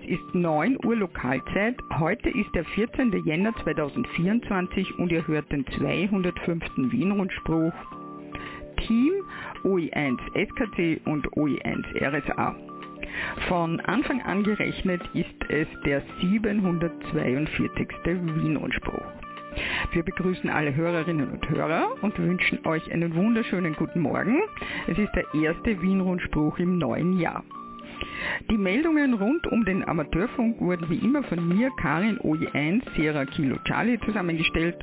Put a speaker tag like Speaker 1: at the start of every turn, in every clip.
Speaker 1: Es ist 9 Uhr Lokalzeit. Heute ist der 14. Jänner 2024 und ihr hört den 205. Wien-Rundspruch Team OE1 SKC und OE1 RSA. Von Anfang an gerechnet ist es der 742. Wien-Rundspruch. Wir begrüßen alle Hörerinnen und Hörer und wünschen euch einen wunderschönen guten Morgen. Es ist der erste Wien-Rundspruch im neuen Jahr. Die Meldungen rund um den Amateurfunk wurden wie immer von mir, Karin OE1 Sierra Kilo Charlie zusammengestellt.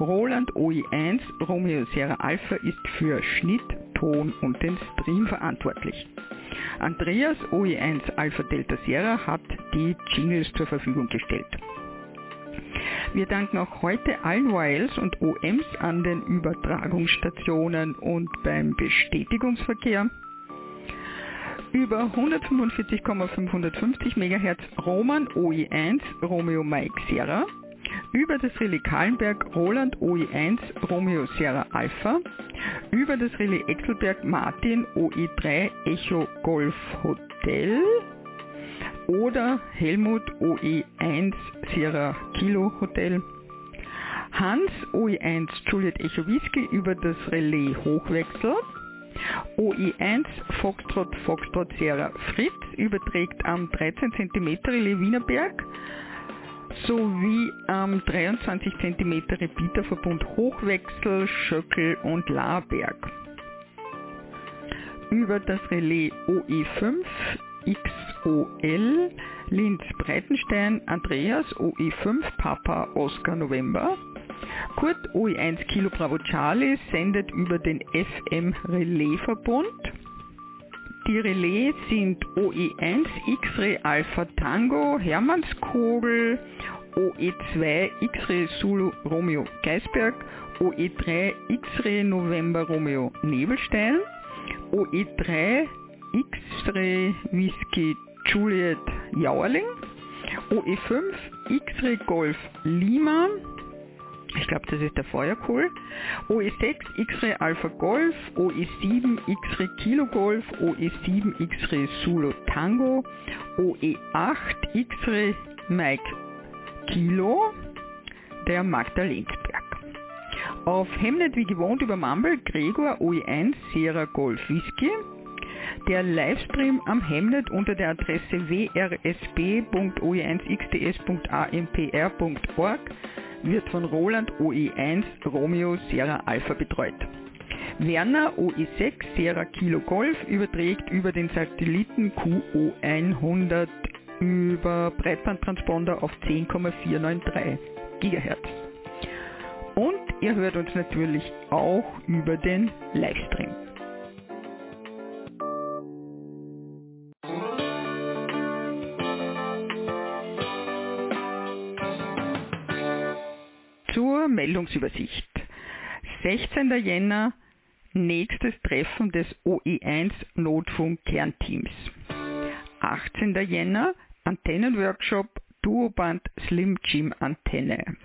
Speaker 1: Roland OE1 Romeo Sierra Alpha ist für Schnitt, Ton und den Stream verantwortlich. Andreas OE1 Alpha Delta Sierra hat die Jingles zur Verfügung gestellt. Wir danken auch heute allen YLs und OMs an den Übertragungsstationen und beim Bestätigungsverkehr. Über 145,550 MHz Roman OE1 Romeo Mike Sierra, über das Relais Kahlenberg Roland OE1 Romeo Sierra Alpha, über das Relais Exelberg Martin OE3 Echo Golf Hotel oder Helmut OE1 Sierra Kilo Hotel, Hans OE1 Juliet Echo Whisky über das Relais Hochwechsel, OE1 Foxtrot Foxtrot Sierra Fritz überträgt am 13 cm Relais Wienerberg sowie am 23 cm Repeaterverbund Hochwechsel, Schöckel und Laarberg. Über das Relais OE5 XOL Linz Breitenstein Andreas OE5 Papa Oscar November Kurt OE1 Kilo Bravo Charlie sendet über den FM Relais Verbund. Die Relais sind OE1 X-Ray Alpha Tango Hermannskogel, OE2 X-Ray Zulu Romeo Geisberg, OE3 X-Ray November Romeo Nebelstein, OE3 X-Ray Whisky Juliet Jauerling, OE5 X-Ray Golf Lima, ich glaube, das ist der Feuerkohl. OE6 X-Ray Alpha Golf, OE7 X-Ray Kilo Golf, OE7 X-Ray Solo Tango, OE8 X-Ray Mike Kilo, der Magda Lenzberg. Auf Hemnet wie gewohnt über Mumble Gregor OE1 Sierra Golf Whisky. Der Livestream am Hemnet unter der Adresse wrsb.oe1xds.ampr.org wird von Roland OE1 Romeo Sierra Alpha betreut. Werner OE6 Sierra Kilo Golf überträgt über den Satelliten QO100 über Breitbandtransponder auf 10,493 GHz. Und ihr hört uns natürlich auch über den Livestream. Zur Meldungsübersicht. 16. Jänner, nächstes Treffen des OE1 Notfunk-Kernteams. 18. Jänner, Antennenworkshop Duoband Slim Jim Antenne.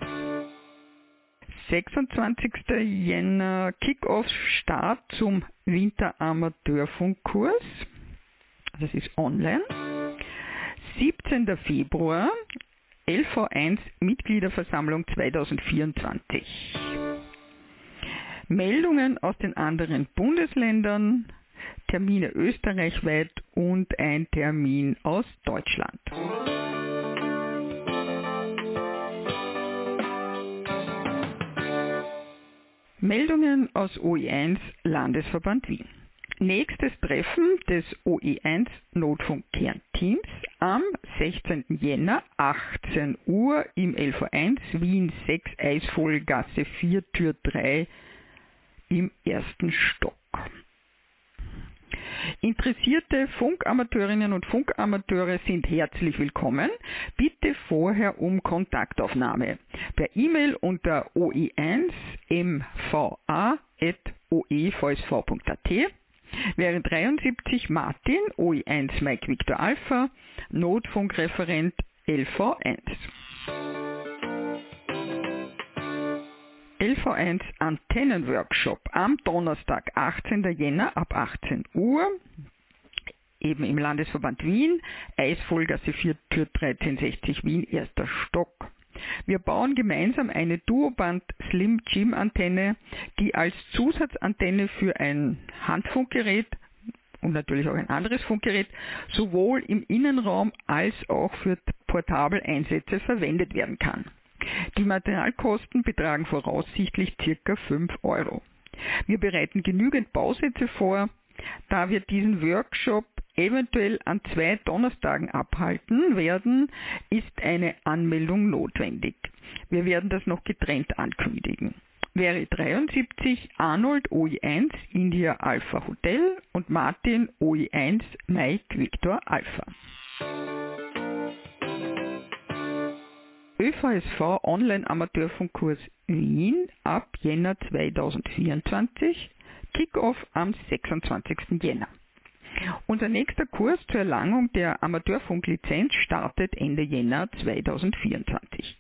Speaker 1: 26. Jänner Kick-Off-Start zum Winteramateurfunkkurs. Das ist online. 17. Februar LV1 Mitgliederversammlung 2024. Meldungen aus den anderen Bundesländern, Termine österreichweit und ein Termin aus Deutschland. Meldungen aus OE1 Landesverband Wien. Nächstes Treffen des OE1 Notfunk-Kernteams am 16. Jänner 18 Uhr im LV1 Wien 6 Eisvogelgasse 4 Tür 3 im ersten Stock. Interessierte Funkamateurinnen und Funkamateure sind herzlich willkommen. Bitte vorher um Kontaktaufnahme per E-Mail unter oe1mva.oevsv.at wäre 73 Martin OE1 Mike Victor Alpha, Notfunkreferent LV1. LV1 Antennenworkshop am Donnerstag, 18. Jänner ab 18 Uhr eben im Landesverband Wien, Eisvollgasse 4, Tür 1360 Wien, erster Stock. Wir bauen gemeinsam eine Duoband Slim Gym Antenne, die als Zusatzantenne für ein Handfunkgerät und natürlich auch ein anderes Funkgerät sowohl im Innenraum als auch für Portabeleinsätze verwendet werden kann. Die Materialkosten betragen voraussichtlich ca. 5 Euro. Wir bereiten genügend Bausätze vor, da wir diesen Workshop eventuell an zwei Donnerstagen abhalten werden, ist eine Anmeldung notwendig. Wir werden das noch getrennt ankündigen. Wäre 73 Arnold OI1 India Alpha Hotel und Martin OI1 Mike Victor Alpha. ÖVSV Online Amateurfunkkurs Wien ab Jänner 2024, Kickoff am 26. Jänner. Unser nächster Kurs zur Erlangung der Amateurfunklizenz startet Ende Jänner 2024.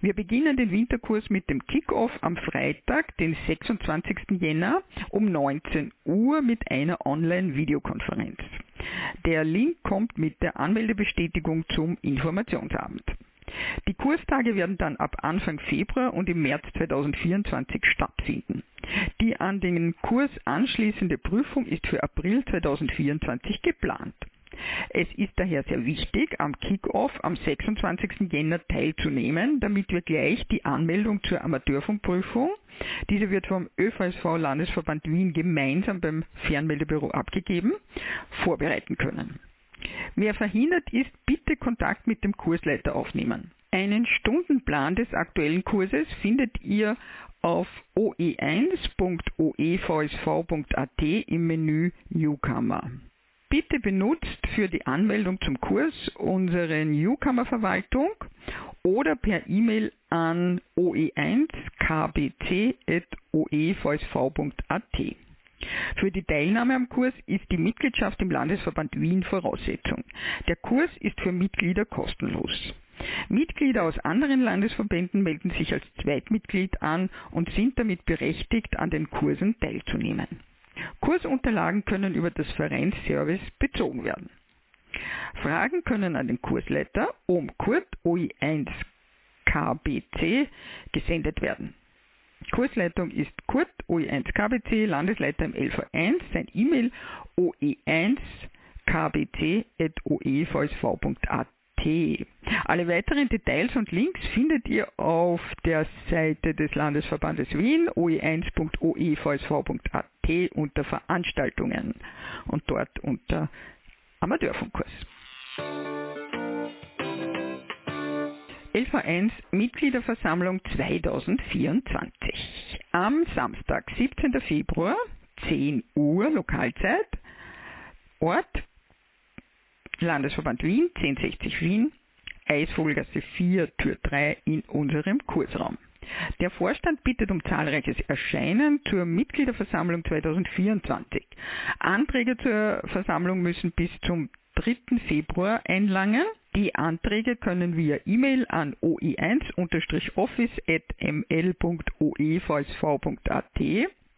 Speaker 1: Wir beginnen den Winterkurs mit dem Kickoff am Freitag, den 26. Jänner um 19 Uhr mit einer Online-Videokonferenz. Der Link kommt mit der Anmeldebestätigung zum Informationsabend. Die Kurstage werden dann ab Anfang Februar und im März 2024 stattfinden. Die an den Kurs anschließende Prüfung ist für April 2024 geplant. Es ist daher sehr wichtig, am Kick-Off am 26. Jänner teilzunehmen, damit wir gleich die Anmeldung zur Amateurfunkprüfung, diese wird vom ÖVSV Landesverband Wien gemeinsam beim Fernmeldebüro abgegeben, vorbereiten können. Wer verhindert ist, bitte Kontakt mit dem Kursleiter aufnehmen. Einen Stundenplan des aktuellen Kurses findet ihr auf oe1.oevsv.at im Menü Newcomer. Bitte benutzt für die Anmeldung zum Kurs unsere Newcomer-Verwaltung oder per E-Mail an oe1kbc.oevsv.at. Für die Teilnahme am Kurs ist die Mitgliedschaft im Landesverband Wien Voraussetzung. Der Kurs ist für Mitglieder kostenlos. Mitglieder aus anderen Landesverbänden melden sich als Zweitmitglied an und sind damit berechtigt, an den Kursen teilzunehmen. Kursunterlagen können über das Vereinsservice bezogen werden. Fragen können an den Kursleiter um Kurt OI1 KBC gesendet werden. Kursleitung ist Kurt OE1 KBC, Landesleiter im LV1, sein E-Mail oe1kbc.oevsv.at. Alle weiteren Details und Links findet ihr auf der Seite des Landesverbandes Wien oe1.oevsv.at unter Veranstaltungen und dort unter Amateurfunkkurs. LV1 Mitgliederversammlung 2024. Am Samstag, 17. Februar, 10 Uhr Lokalzeit, Ort Landesverband Wien, 1060 Wien, Eisvogelgasse 4, Tür 3 in unserem Kursraum. Der Vorstand bittet um zahlreiches Erscheinen zur Mitgliederversammlung 2024. Anträge zur Versammlung müssen bis zum 3. Februar einlangen. Die Anträge können via E-Mail an oe1-office.ml.oevsv.at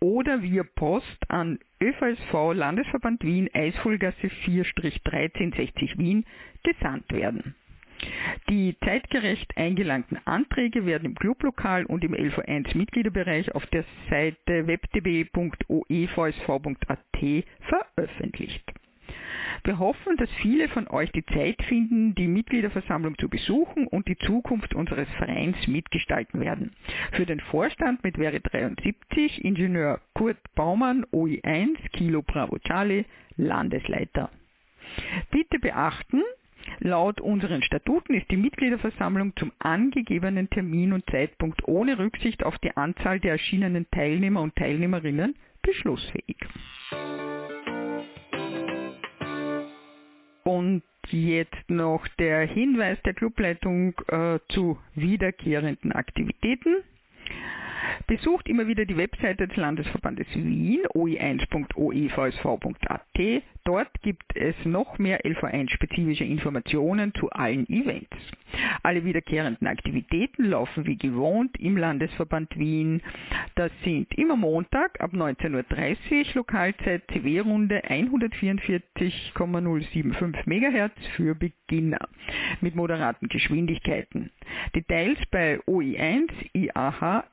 Speaker 1: oder via Post an ÖVSV Landesverband Wien Eisvollgasse 4-1360 Wien gesandt werden. Die zeitgerecht eingelangten Anträge werden im Clublokal und im LV1 Mitgliederbereich auf der Seite webdb.oevsv.at veröffentlicht. Wir hoffen, dass viele von euch die Zeit finden, die Mitgliederversammlung zu besuchen und die Zukunft unseres Vereins mitgestalten werden. Für den Vorstand mit Wäre 73 Ingenieur Kurt Baumann, OI1, Kilo Bravo Charlie, Landesleiter. Bitte beachten, Laut unseren Statuten ist die Mitgliederversammlung zum angegebenen Termin und Zeitpunkt ohne Rücksicht auf die Anzahl der erschienenen Teilnehmer und Teilnehmerinnen beschlussfähig. Und jetzt noch der Hinweis der Clubleitung äh, zu wiederkehrenden Aktivitäten. Besucht immer wieder die Webseite des Landesverbandes Wien, oi1.oevsv.at. Dort gibt es noch mehr LV1-spezifische Informationen zu allen Events. Alle wiederkehrenden Aktivitäten laufen wie gewohnt im Landesverband Wien. Das sind immer Montag ab 19.30 Uhr Lokalzeit CW-Runde 144,075 MHz für Beginner mit moderaten Geschwindigkeiten. Details bei OE1 iah.oevsv.at.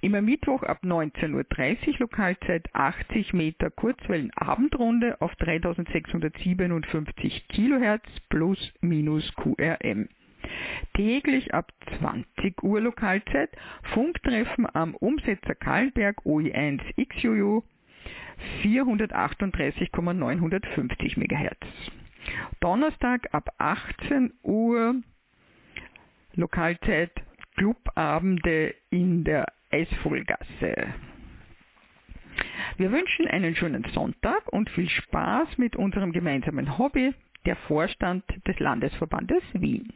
Speaker 1: Immer Mittwoch ab 19.30 Uhr Lokalzeit 80 Meter Kurzwellenabendrunde auf 3657 Kilohertz plus minus QRM. Täglich ab 20 Uhr Lokalzeit Funktreffen am Umsetzer Karlberg OE1 XUU 438,950 MHz. Donnerstag ab 18 Uhr Lokalzeit Clubabende in der Eisvogelgasse. Wir wünschen einen schönen Sonntag und viel Spaß mit unserem gemeinsamen Hobby, der Vorstand des Landesverbandes Wien.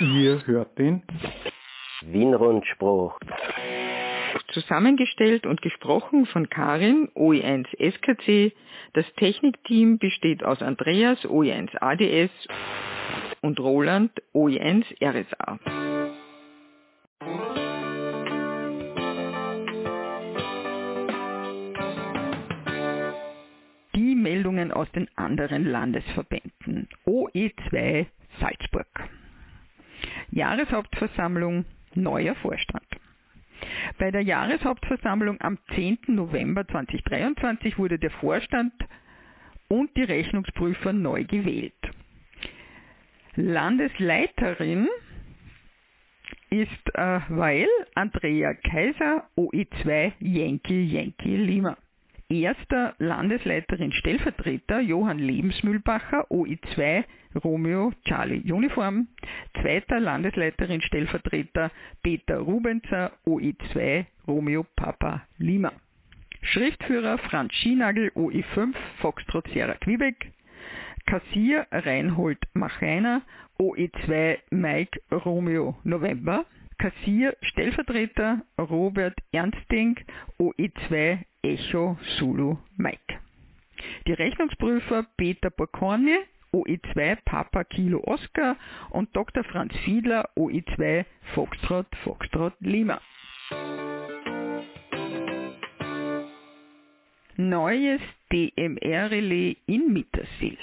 Speaker 2: Ihr hört den
Speaker 3: Wien-Rundspruch.
Speaker 1: Zusammengestellt und gesprochen von Karin, OE1 SKC. Das Technikteam besteht aus Andreas, OE1 ADS und Roland, OE1 RSA. Meldungen aus den anderen Landesverbänden. OE2 Salzburg. Jahreshauptversammlung, neuer Vorstand. Bei der Jahreshauptversammlung am 10. November 2023 wurde der Vorstand und die Rechnungsprüfer neu gewählt. Landesleiterin ist äh, Weil Andrea Kaiser, OE2 Yankee Yankee Lima. Erster Landesleiterin Stellvertreter Johann Lebensmühlbacher, OE2 Romeo Charlie Uniform. Zweiter Landesleiterin Stellvertreter Peter Rubenzer, OE2 Romeo Papa Lima. Schriftführer Franz Schienagel, OE5 Foxtrot Sierra Quebec. Kassier Reinhold Machainer, OE2 Mike Romeo November. Kassier Stellvertreter Robert Ernsting, OE2 Echo Zulu Mike. Die Rechnungsprüfer Peter Borkorni, OE2 Papa Kilo Oscar und Dr. Franz Fiedler, OE2 Foxtrot Foxtrot Lima. Neues DMR-Relais in Mittersill.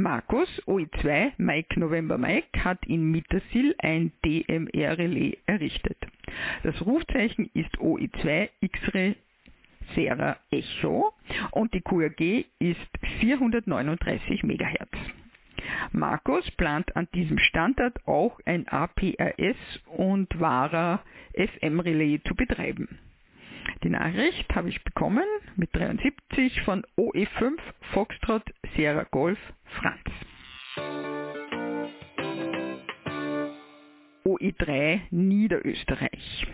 Speaker 1: Markus, OE2, Mike November Mike, hat in Mittersill ein DMR-Relais errichtet. Das Rufzeichen ist OE2 X-Ray Sierra Echo und die QRG ist 439 MHz. Markus plant an diesem Standort auch ein APRS und VARA FM-Relais zu betreiben. Die Nachricht habe ich bekommen mit 73 von OE5 Foxtrot Sierra Golf Franz. OE3 Niederösterreich.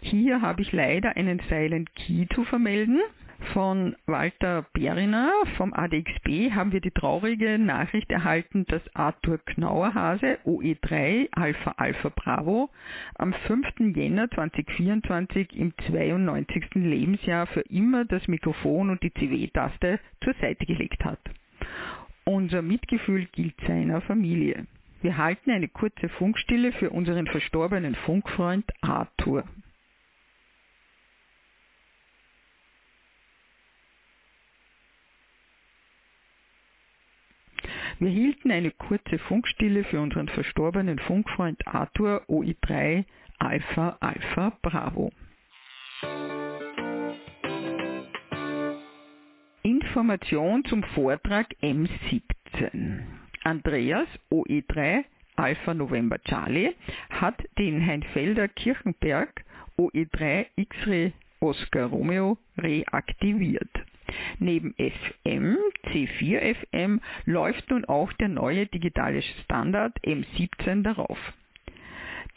Speaker 1: Hier habe ich leider einen Silent Key zu vermelden. Von Walter Beriner vom ADXB haben wir die traurige Nachricht erhalten, dass Arthur Knauerhase OE3 Alpha Alpha Bravo am 5. Jänner 2024 im 92. Lebensjahr für immer das Mikrofon und die CW-Taste zur Seite gelegt hat. Unser Mitgefühl gilt seiner Familie. Wir halten eine kurze Funkstille für unseren verstorbenen Funkfreund Arthur. Wir hielten eine kurze Funkstille für unseren verstorbenen Funkfreund Arthur OI3 Alpha Alpha Bravo. Information zum Vortrag M17. Andreas OE3 Alpha November Charlie hat den Heinfelder Kirchenberg OE3 X-Ray Oscar Romeo reaktiviert. Neben FM, C4 FM läuft nun auch der neue digitale Standard M17 darauf,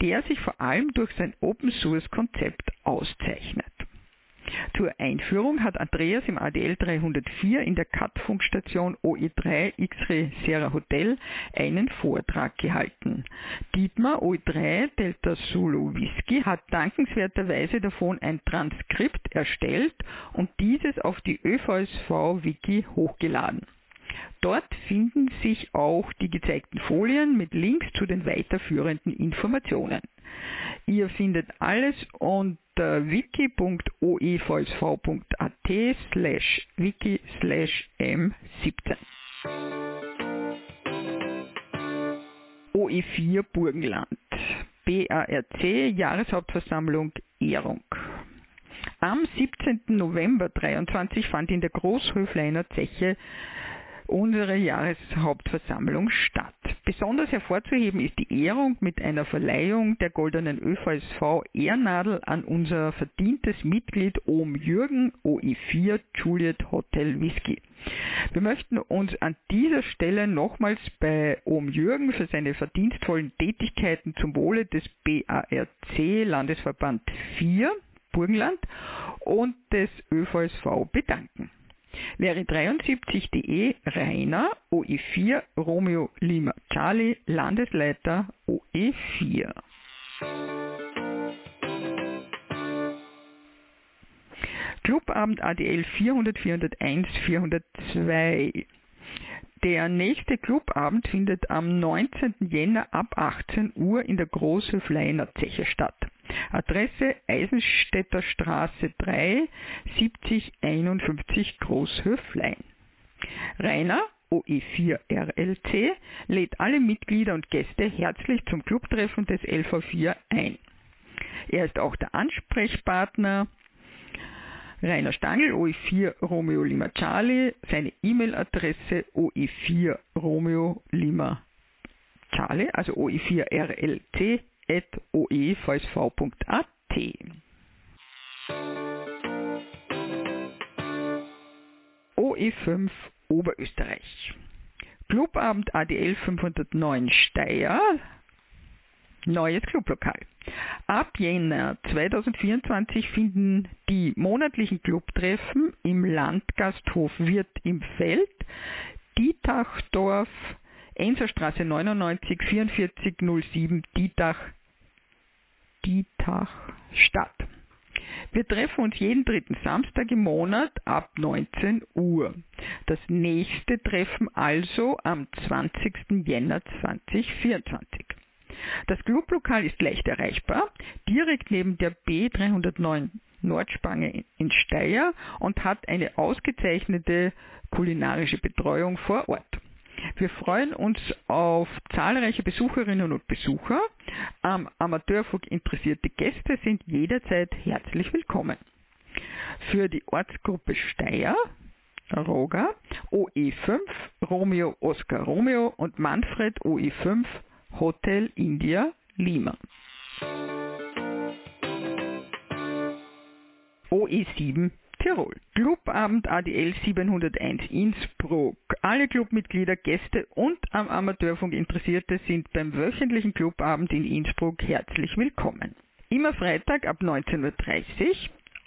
Speaker 1: der sich vor allem durch sein Open Source Konzept auszeichnet. Zur Einführung hat Andreas im ADL 304 in der CAT-Funkstation OE3 X-Ray Sierra Hotel einen Vortrag gehalten. Dietmar OE3 Delta Zulu Whisky hat dankenswerterweise davon ein Transkript erstellt und dieses auf die ÖVSV-Wiki hochgeladen. Dort finden sich auch die gezeigten Folien mit Links zu den weiterführenden Informationen. Ihr findet alles unter wiki.oevsv.at slash wiki slash m17. OE4 Burgenland BARC Jahreshauptversammlung Ehrung. Am 17. November 23 fand in der Großhöfleiner Zeche unsere Jahreshauptversammlung statt. Besonders hervorzuheben ist die Ehrung mit einer Verleihung der goldenen ÖVSV Ehrnadel an unser verdientes Mitglied Ohm Jürgen OI4 Juliet Hotel Whisky. Wir möchten uns an dieser Stelle nochmals bei Ohm Jürgen für seine verdienstvollen Tätigkeiten zum Wohle des BARC Landesverband 4 Burgenland und des ÖVSV bedanken. Wäre 73.de Rainer OE4 Romeo Lima Charlie Landesleiter OE4. Clubabend ADL 400, 401, 402. Der nächste Clubabend findet am 19. Jänner ab 18 Uhr in der Großhöfleiner Zeche statt. Adresse Eisenstädter Straße 3, 7051 Großhöflein. Rainer OE4RLC lädt alle Mitglieder und Gäste herzlich zum Clubtreffen des LV4 ein. Er ist auch der Ansprechpartner Rainer Stangl, OE4 Romeo Lima Charlie, seine E-Mail-Adresse OE4 Romeo Lima Charlie, also OE4 RLT oevsv.at. OE5 Oberösterreich. Clubabend ADL 509 Steyr. Neues Clublokal. Ab Jänner 2024 finden die monatlichen Clubtreffen im Landgasthof Wirt im Feld, Dietachdorf, Enserstraße 99 4407 Dietach Dietach statt. Wir treffen uns jeden dritten Samstag im Monat ab 19 Uhr. Das nächste Treffen also am 20. Jänner 2024. Das Clublokal ist leicht erreichbar, direkt neben der B309 Nordspange in Steyr und hat eine ausgezeichnete kulinarische Betreuung vor Ort. Wir freuen uns auf zahlreiche Besucherinnen und Besucher. Am Amateurfunk interessierte Gäste sind jederzeit herzlich willkommen. Für die Ortsgruppe Steyr, Roga, OE5, Romeo Oscar Romeo und Manfred OE5, Hotel India Lima. OE7 Tirol. Clubabend ADL 701 Innsbruck. Alle Clubmitglieder, Gäste und am Amateurfunk Interessierte sind beim wöchentlichen Clubabend in Innsbruck herzlich willkommen. Immer Freitag ab 19.30 Uhr,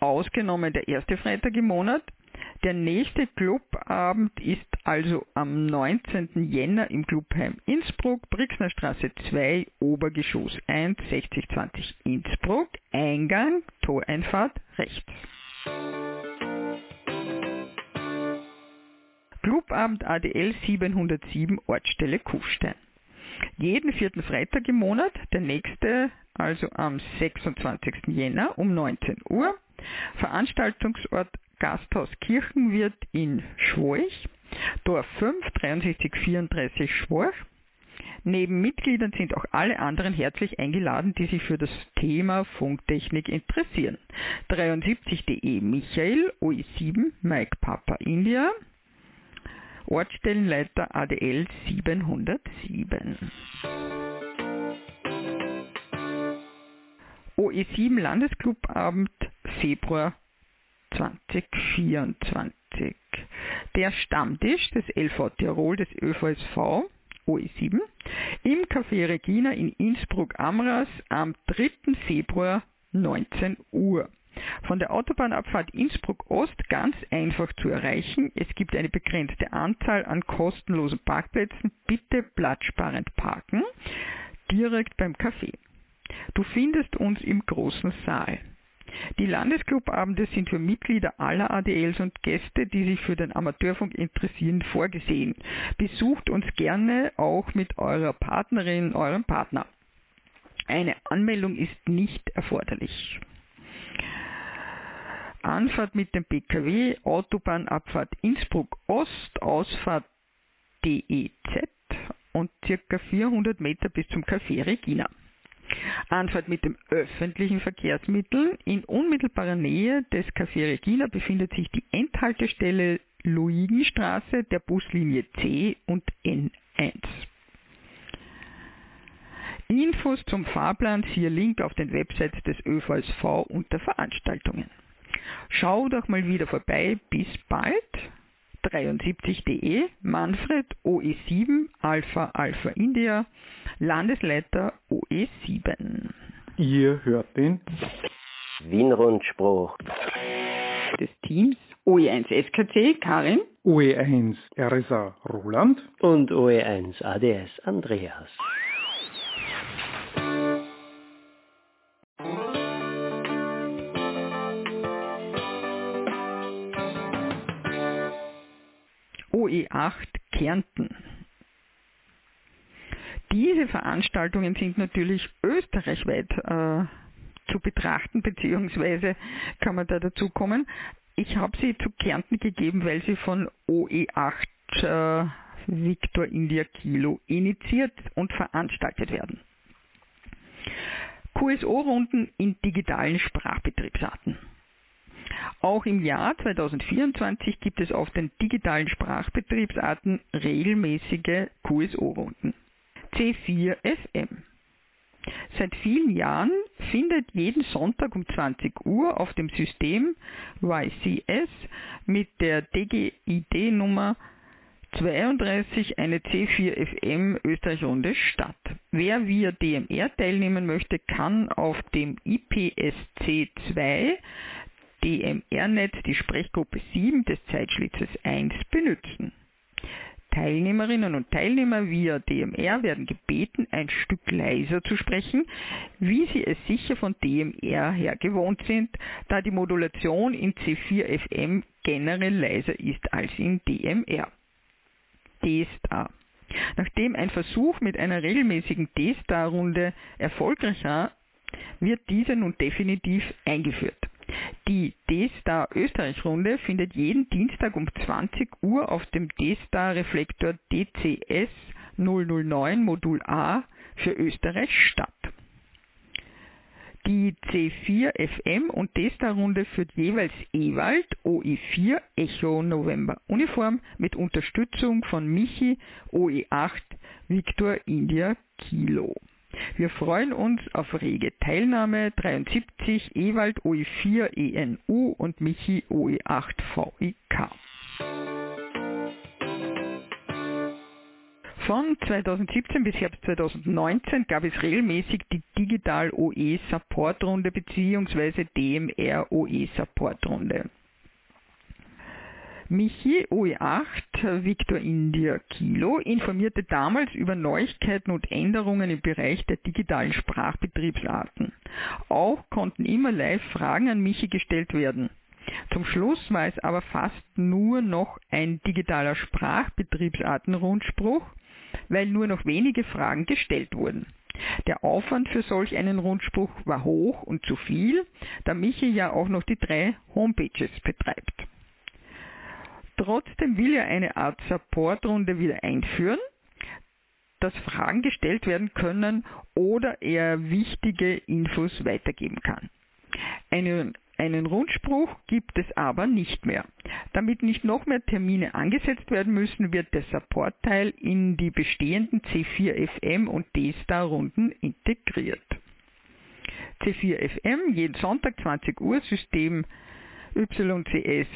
Speaker 1: ausgenommen der erste Freitag im Monat. Der nächste Clubabend ist also am 19. Jänner im Clubheim Innsbruck, Brixner Straße 2, Obergeschoss 1, 6020 Innsbruck, Eingang, Toreinfahrt rechts. Clubabend ADL 707 Ortsstelle Kufstein. Jeden vierten Freitag im Monat, der nächste also am 26. Jänner um 19 Uhr. Veranstaltungsort Gasthaus Kirchenwirt in Schworch, Dorf 5 6334 Schworch. Neben Mitgliedern sind auch alle anderen herzlich eingeladen, die sich für das Thema Funktechnik interessieren. 73.de Michael, OE7, Mike Papa India, Ortsstellenleiter ADL 707. OE7 Landesclubabend Februar 2024. Der Stammtisch des LV Tirol des ÖVSV OE7 im Café Regina in Innsbruck-Amras am 3. Februar 19 Uhr. Von der Autobahnabfahrt Innsbruck-Ost ganz einfach zu erreichen. Es gibt eine begrenzte Anzahl an kostenlosen Parkplätzen. Bitte platzsparend parken. Direkt beim Café. Du findest uns im großen Saal. Die Landesclubabende sind für Mitglieder aller ADLs und Gäste, die sich für den Amateurfunk interessieren, vorgesehen. Besucht uns gerne auch mit eurer Partnerin, eurem Partner. Eine Anmeldung ist nicht erforderlich. Anfahrt mit dem PKW, Autobahnabfahrt Innsbruck Ost, Ausfahrt DEZ und circa 400 Meter bis zum Café Regina. Anfahrt mit dem öffentlichen Verkehrsmittel. In unmittelbarer Nähe des Café Regina befindet sich die Endhaltestelle Luigenstraße der Buslinie C und N1. Infos zum Fahrplan siehe Link auf den Websites des ÖVSV unter Veranstaltungen. Schau doch mal wieder vorbei. Bis bald. 73.de Manfred OE7 Alpha Alpha India Landesleiter OE7.
Speaker 2: Ihr hört den
Speaker 3: Wien-Rundspruch
Speaker 1: des Teams OE1 SKC Karin,
Speaker 2: OE1 RSA Roland
Speaker 3: und OE1 ADS Andreas.
Speaker 1: OE8 Kärnten. Diese Veranstaltungen sind natürlich österreichweit äh, zu betrachten, beziehungsweise kann man da dazu kommen. Ich habe sie zu Kärnten gegeben, weil sie von OE8 äh, Victor India Kilo initiiert und veranstaltet werden. QSO-Runden in digitalen Sprachbetriebsarten. Auch im Jahr 2024 gibt es auf den digitalen Sprachbetriebsarten regelmäßige QSO-Runden. C4 FM. Seit vielen Jahren findet jeden Sonntag um 20 Uhr auf dem System YCS mit der DGID-Nummer 32 eine C4FM Österreich-Runde statt. Wer via DMR teilnehmen möchte, kann auf dem IPSC2 DMR-Netz die Sprechgruppe 7 des Zeitschlitzes 1 benutzen. Teilnehmerinnen und Teilnehmer via DMR werden gebeten, ein Stück leiser zu sprechen, wie sie es sicher von DMR her gewohnt sind, da die Modulation in C4FM generell leiser ist als in DMR. D-Star. Nachdem ein Versuch mit einer regelmäßigen D-Star-Runde erfolgreich war, wird diese nun definitiv eingeführt. Die D-Star Österreich-Runde findet jeden Dienstag um 20 Uhr auf dem D-Star Reflektor DCS 009 Modul A für Österreich statt. Die C4 FM und D-Star-Runde führt jeweils Ewald OE4 Echo November Uniform mit Unterstützung von Michi OE8 Victor India Kilo. Wir freuen uns auf rege Teilnahme 73 Ewald OE4 ENU und Michi OE8 VIK. Von 2017 bis Herbst 2019 gab es regelmäßig die Digital OE Support Runde bzw. DMR OE Support Runde. Michi OE8 Victor India Kilo informierte damals über Neuigkeiten und Änderungen im Bereich der digitalen Sprachbetriebsarten. Auch konnten immer live Fragen an Michi gestellt werden. Zum Schluss war es aber fast nur noch ein digitaler Sprachbetriebsartenrundspruch, weil nur noch wenige Fragen gestellt wurden. Der Aufwand für solch einen Rundspruch war hoch und zu viel, da Michi ja auch noch die drei Homepages betreibt. Trotzdem will er eine Art Supportrunde wieder einführen, dass Fragen gestellt werden können oder er wichtige Infos weitergeben kann. Einen, einen Rundspruch gibt es aber nicht mehr. Damit nicht noch mehr Termine angesetzt werden müssen, wird der Supportteil in die bestehenden C4FM und D-Star-Runden integriert. C4FM jeden Sonntag 20 Uhr System YCS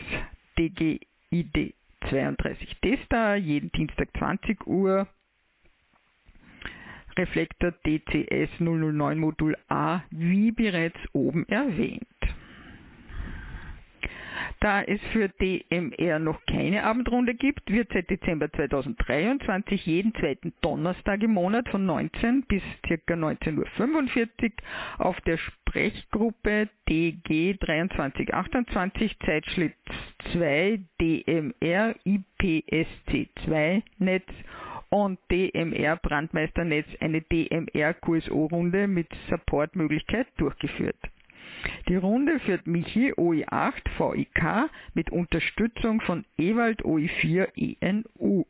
Speaker 1: DG ID 32 Tester, jeden Dienstag 20 Uhr. Reflektor DCS 009 Modul A, wie bereits oben erwähnt. Da es für DMR noch keine Abendrunde gibt, wird seit Dezember 2023 jeden zweiten Donnerstag im Monat von 19 bis ca. 19.45 Uhr auf der Sprechgruppe DG 2328 Zeitschritt 2 DMR IPSC 2 Netz und DMR Brandmeisternetz eine DMR QSO-Runde mit Supportmöglichkeit durchgeführt. Die Runde führt Michi OI8 VIK mit Unterstützung von Ewald OI4 ENU.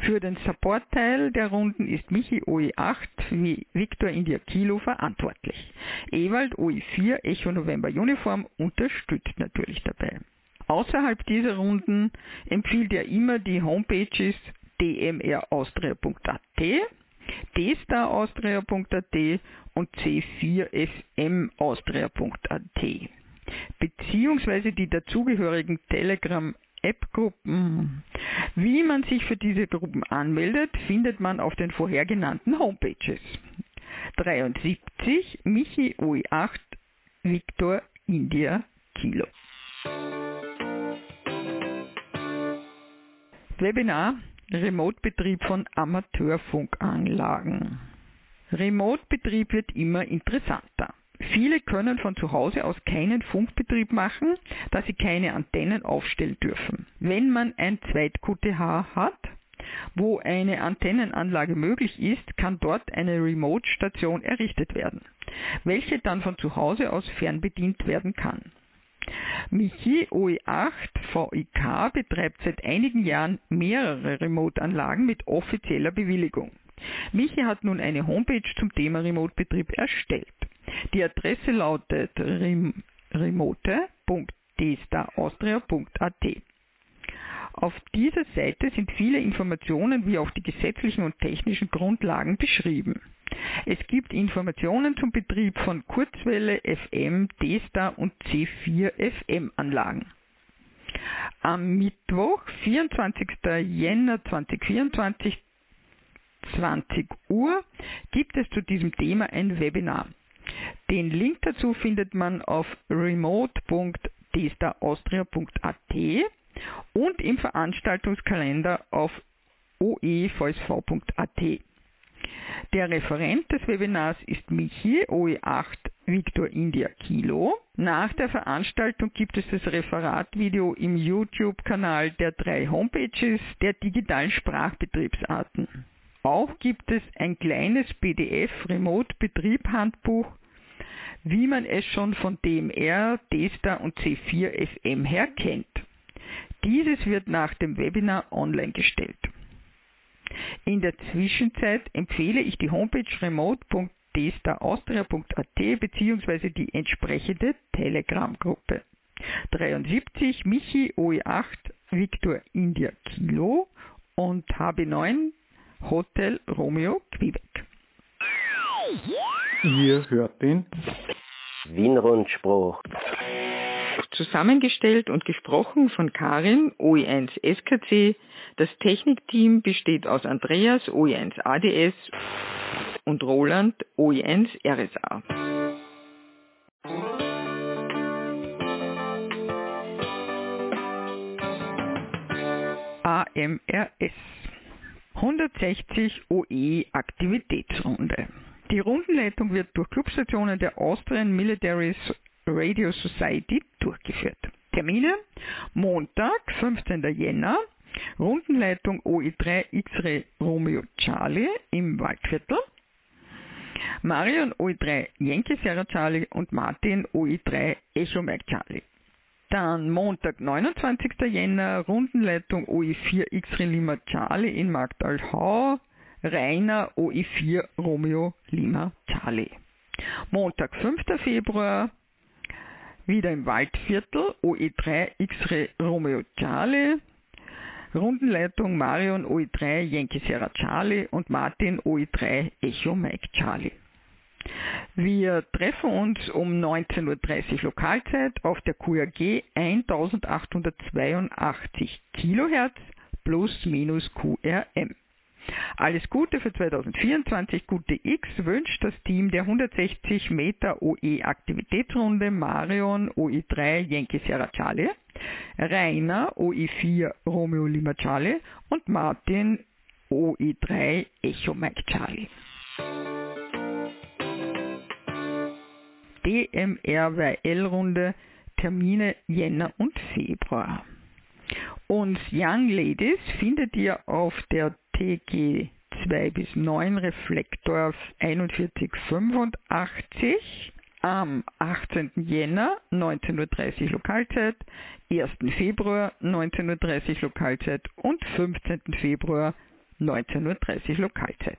Speaker 1: Für den Support-Teil der Runden ist Michi OI8 wie Victor India Kilo verantwortlich. Ewald OI4 Echo November Uniform unterstützt natürlich dabei. Außerhalb dieser Runden empfiehlt er immer die Homepages dmraustria.at dstaraustria.at und c4fmaustria.at beziehungsweise die dazugehörigen Telegram App-Gruppen. Wie man sich für diese Gruppen anmeldet, findet man auf den vorhergenannten Homepages. 73 Michi OI8 Victor India Kilo. Webinar Remote-Betrieb von Amateurfunkanlagen. Remote-Betrieb wird immer interessanter. Viele können von zu Hause aus keinen Funkbetrieb machen, da sie keine Antennen aufstellen dürfen. Wenn man ein Zweit-QTH hat, wo eine Antennenanlage möglich ist, kann dort eine Remote-Station errichtet werden, welche dann von zu Hause aus fernbedient werden kann. Michi OE8 VIK betreibt seit einigen Jahren mehrere Remote-Anlagen mit offizieller Bewilligung. Michi hat nun eine Homepage zum Thema Remote-Betrieb erstellt. Die Adresse lautet remote.destaraustria.at. Auf dieser Seite sind viele Informationen wie auch die gesetzlichen und technischen Grundlagen beschrieben. Es gibt Informationen zum Betrieb von Kurzwelle, FM, D-Star und C4 FM Anlagen. Am Mittwoch, 24. Jänner 2024, 20 Uhr, gibt es zu diesem Thema ein Webinar. Den Link dazu findet man auf remote.dstaraustria.at und im Veranstaltungskalender auf oevsv.at. Der Referent des Webinars ist Michi, OE8 Victor India Kilo. Nach der Veranstaltung gibt es das Referatvideo im YouTube-Kanal der drei Homepages der digitalen Sprachbetriebsarten. Auch gibt es ein kleines PDF Remote Betrieb Handbuch, wie man es schon von DMR, DESTA und C4 FM her kennt. Dieses wird nach dem Webinar online gestellt. In der Zwischenzeit empfehle ich die Homepage remote.destaraustria.at bzw. die entsprechende Telegram-Gruppe. 73 Michi OE8 Victor India Kilo und HB9 Hotel Romeo Quebec.
Speaker 2: Ihr hört den
Speaker 3: Wienrundspruch.
Speaker 1: Zusammengestellt und gesprochen von Karin, OE1 SKC. Das Technikteam besteht aus Andreas, OE1 ADS und Roland, OE1 RSA. AMRS 160 OE Aktivitätsrunde. Die Rundenleitung wird durch Clubstationen der Austrian Military Radio Society durchgeführt. Termine Montag, 15. Jänner, Rundenleitung OE3 X-Ray Romeo Charlie im Waldviertel. Marion OE3 Yankee Sierra Charlie und Martin OE3 Echo Mike Charlie. Dann Montag, 29. Jänner, Rundenleitung OE4 X-Ray Lima Charlie in Marktalhau, Rainer OE4 Romeo Lima Charlie. Montag, 5. Februar, wieder im Waldviertel, OE3 X-Ray Romeo Charlie, Rundenleitung Marion OE3 Yankee Sierra Charlie und Martin OE3 Echo Mike Charlie. Wir treffen uns um 19.30 Uhr Lokalzeit auf der QRG 1882 Kilohertz plus minus QRM. Alles Gute für 2024. Gute X wünscht das Team der 160 Meter OE Aktivitätsrunde Marion OE3 Yankee Sierra Charlie, Rainer OE4 Romeo Lima Charlie und Martin OE3 Echo Mike Charlie. DMRWL-Runde Termine Jänner und Februar. Und Young Ladies findet ihr auf der TG 2 bis 9 Reflektor 4185 am 18. Jänner 19.30 Uhr Lokalzeit, 1. Februar 19.30 Uhr Lokalzeit und 15. Februar 19.30 Uhr Lokalzeit.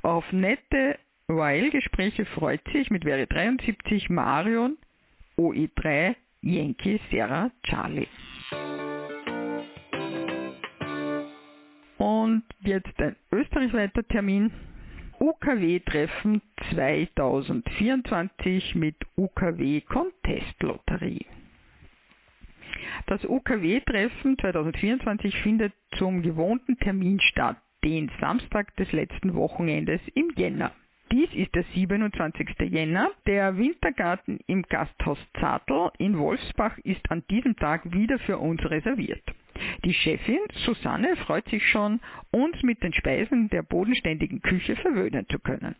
Speaker 1: Auf nette OAL-Gespräche freut sich mit Wäre 73 Marion OE3 Yankee Serra Charlie. Und jetzt ein österreichweiter Termin. UKW-Treffen 2024 mit UKW Contest Lotterie. Das UKW-Treffen 2024 findet zum gewohnten Termin statt, den Samstag des letzten Wochenendes im Jänner. Dies ist der 27. Jänner. Der Wintergarten im Gasthaus Zartl in Wolfsbach ist an diesem Tag wieder für uns reserviert. Die Chefin Susanne freut sich schon, uns mit den Speisen der bodenständigen Küche verwöhnen zu können.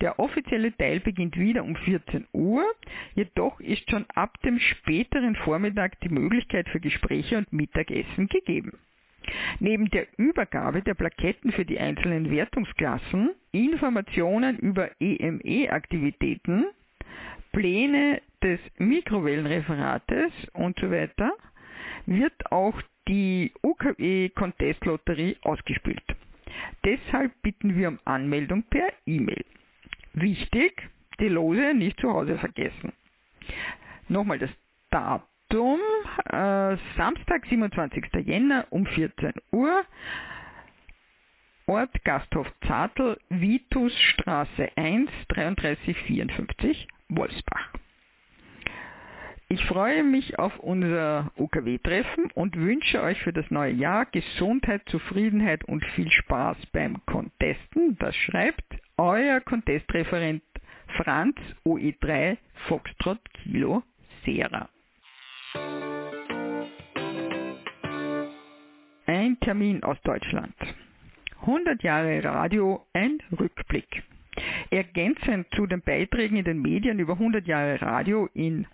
Speaker 1: Der offizielle Teil beginnt wieder um 14 Uhr, jedoch ist schon ab dem späteren Vormittag die Möglichkeit für Gespräche und Mittagessen gegeben. Neben der Übergabe der Plaketten für die einzelnen Wertungsklassen, Informationen über EME-Aktivitäten, Pläne des Mikrowellenreferates und so weiter, wird auch die UKW Contest Lotterie ausgespielt. Deshalb bitten wir um Anmeldung per E-Mail. Wichtig, die Lose nicht zu Hause vergessen. Nochmal das Datum, äh, Samstag, 27. Jänner um 14 Uhr. Ort Gasthof Zartl, Vitusstraße 1, 3354, Wolfsbach. Ich freue mich auf unser UKW-Treffen und wünsche euch für das neue Jahr Gesundheit, Zufriedenheit und viel Spaß beim Contesten. Das schreibt euer Contestreferent Franz OE3 Foxtrot Kilo Sera. Ein Termin aus Deutschland. 100 Jahre Radio, ein Rückblick. Ergänzend zu den Beiträgen in den Medien über 100 Jahre Radio in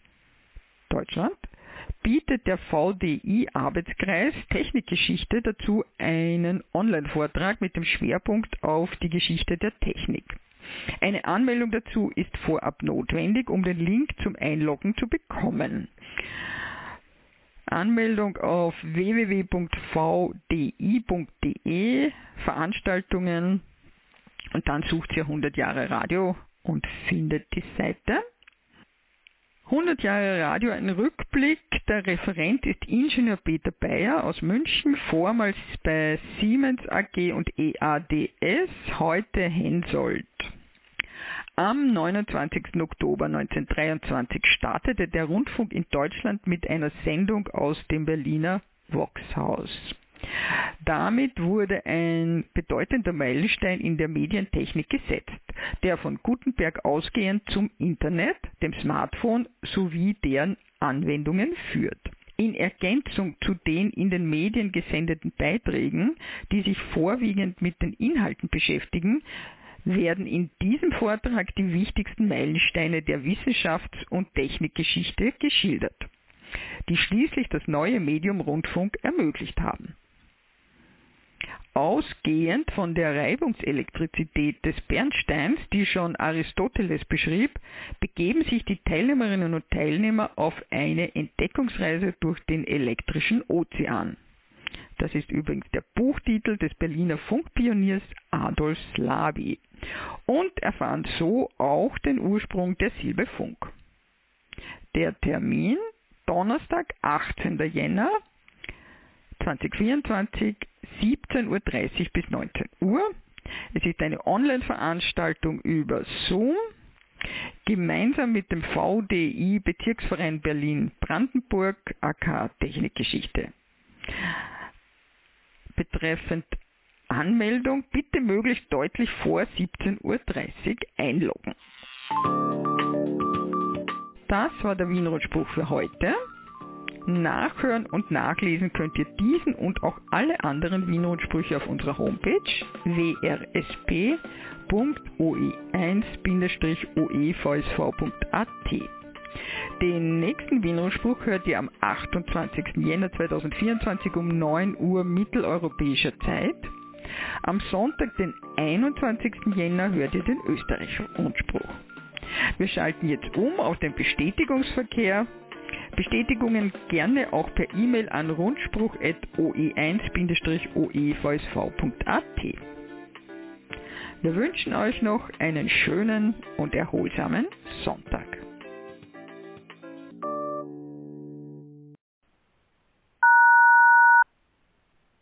Speaker 1: Deutschland bietet der VDI-Arbeitskreis Technikgeschichte dazu einen Online-Vortrag mit dem Schwerpunkt auf die Geschichte der Technik. Eine Anmeldung dazu ist vorab notwendig, um den Link zum Einloggen zu bekommen. Anmeldung auf www.vdi.de Veranstaltungen und dann sucht ihr 100 Jahre Radio und findet die Seite. 100 Jahre Radio, ein Rückblick. Der Referent ist Ingenieur Peter Bayer aus München, vormals bei Siemens AG und EADS, heute Hensoldt. Am 29. Oktober 1923 startete der Rundfunk in Deutschland mit einer Sendung aus dem Berliner Voxhaus. Damit wurde ein bedeutender Meilenstein in der Medientechnik gesetzt, der von Gutenberg ausgehend zum Internet, dem Smartphone sowie deren Anwendungen führt. In Ergänzung zu den in den Medien gesendeten Beiträgen, die sich vorwiegend mit den Inhalten beschäftigen, werden in diesem Vortrag die wichtigsten Meilensteine der Wissenschafts- und Technikgeschichte geschildert, die schließlich das neue Medium Rundfunk ermöglicht haben. Ausgehend von der Reibungselektrizität des Bernsteins, die schon Aristoteles beschrieb, begeben sich die Teilnehmerinnen und Teilnehmer auf eine Entdeckungsreise durch den elektrischen Ozean. Das ist übrigens der Buchtitel des Berliner Funkpioniers Adolf Slaby und erfahren so auch den Ursprung der Silbe Funk. Der Termin Donnerstag, 18. Jänner 2024, 17.30 Uhr bis 19 Uhr. Es ist eine Online-Veranstaltung über Zoom, gemeinsam mit dem VDI Bezirksverein Berlin-Brandenburg AK Technikgeschichte. Betreffend Anmeldung bitte möglichst deutlich vor 17.30 Uhr einloggen. Das war der Wienrundspruch für heute. Nachhören und nachlesen könnt ihr diesen und auch alle anderen Wienrundsprüche auf unserer Homepage wrsp.oe1-oevsv.at. Den nächsten Wienrundspruch hört ihr am 28. Jänner 2024 um 9 Uhr mitteleuropäischer Zeit. Am Sonntag, den 21. Jänner, hört ihr den österreichischen Rundspruch. Wir schalten jetzt um auf den Bestätigungsverkehr. Bestätigungen gerne auch per E-Mail an rundspruch.oe1-oevsv.at. Wir wünschen euch noch einen schönen und erholsamen Sonntag.